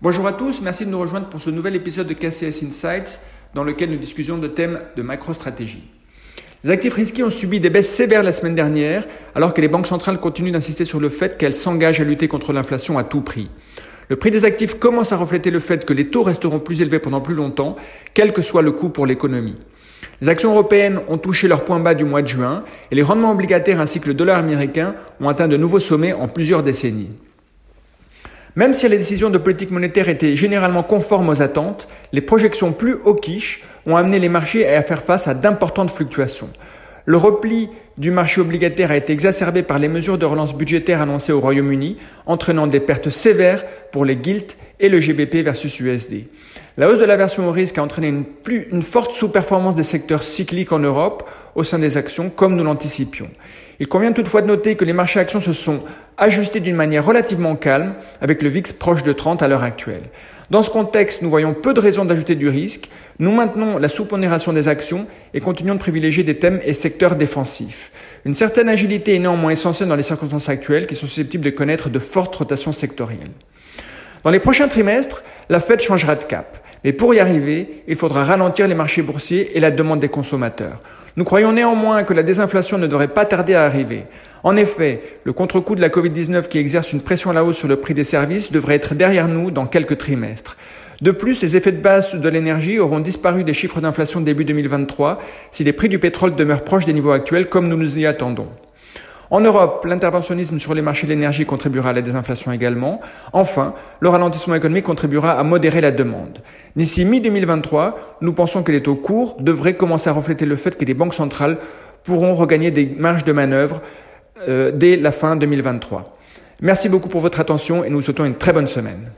Bonjour à tous, merci de nous rejoindre pour ce nouvel épisode de KCS Insights dans lequel nous discutions de thèmes de macro-stratégie. Les actifs risqués ont subi des baisses sévères la semaine dernière alors que les banques centrales continuent d'insister sur le fait qu'elles s'engagent à lutter contre l'inflation à tout prix. Le prix des actifs commence à refléter le fait que les taux resteront plus élevés pendant plus longtemps, quel que soit le coût pour l'économie. Les actions européennes ont touché leur point bas du mois de juin et les rendements obligataires ainsi que le dollar américain ont atteint de nouveaux sommets en plusieurs décennies. Même si les décisions de politique monétaire étaient généralement conformes aux attentes, les projections plus hawkish ont amené les marchés à faire face à d'importantes fluctuations. Le repli du marché obligataire a été exacerbé par les mesures de relance budgétaire annoncées au Royaume-Uni, entraînant des pertes sévères pour les gilts et le GBP versus USD. La hausse de l'aversion au risque a entraîné une, plus, une forte sous-performance des secteurs cycliques en Europe au sein des actions, comme nous l'anticipions. Il convient toutefois de noter que les marchés actions se sont ajustés d'une manière relativement calme, avec le VIX proche de 30 à l'heure actuelle. Dans ce contexte, nous voyons peu de raisons d'ajouter du risque. Nous maintenons la sous-pondération des actions et continuons de privilégier des thèmes et secteurs défensifs. Une certaine agilité est néanmoins essentielle dans les circonstances actuelles qui sont susceptibles de connaître de fortes rotations sectorielles. Dans les prochains trimestres, la Fed changera de cap. Mais pour y arriver, il faudra ralentir les marchés boursiers et la demande des consommateurs. Nous croyons néanmoins que la désinflation ne devrait pas tarder à arriver. En effet, le contre-coup de la Covid-19 qui exerce une pression à la hausse sur le prix des services devrait être derrière nous dans quelques trimestres. De plus, les effets de base de l'énergie auront disparu des chiffres d'inflation début 2023 si les prix du pétrole demeurent proches des niveaux actuels comme nous nous y attendons. En Europe, l'interventionnisme sur les marchés de l'énergie contribuera à la désinflation également. Enfin, le ralentissement économique contribuera à modérer la demande. D'ici mi-2023, nous pensons que les taux courts devraient commencer à refléter le fait que les banques centrales pourront regagner des marges de manœuvre euh, dès la fin 2023. Merci beaucoup pour votre attention et nous vous souhaitons une très bonne semaine.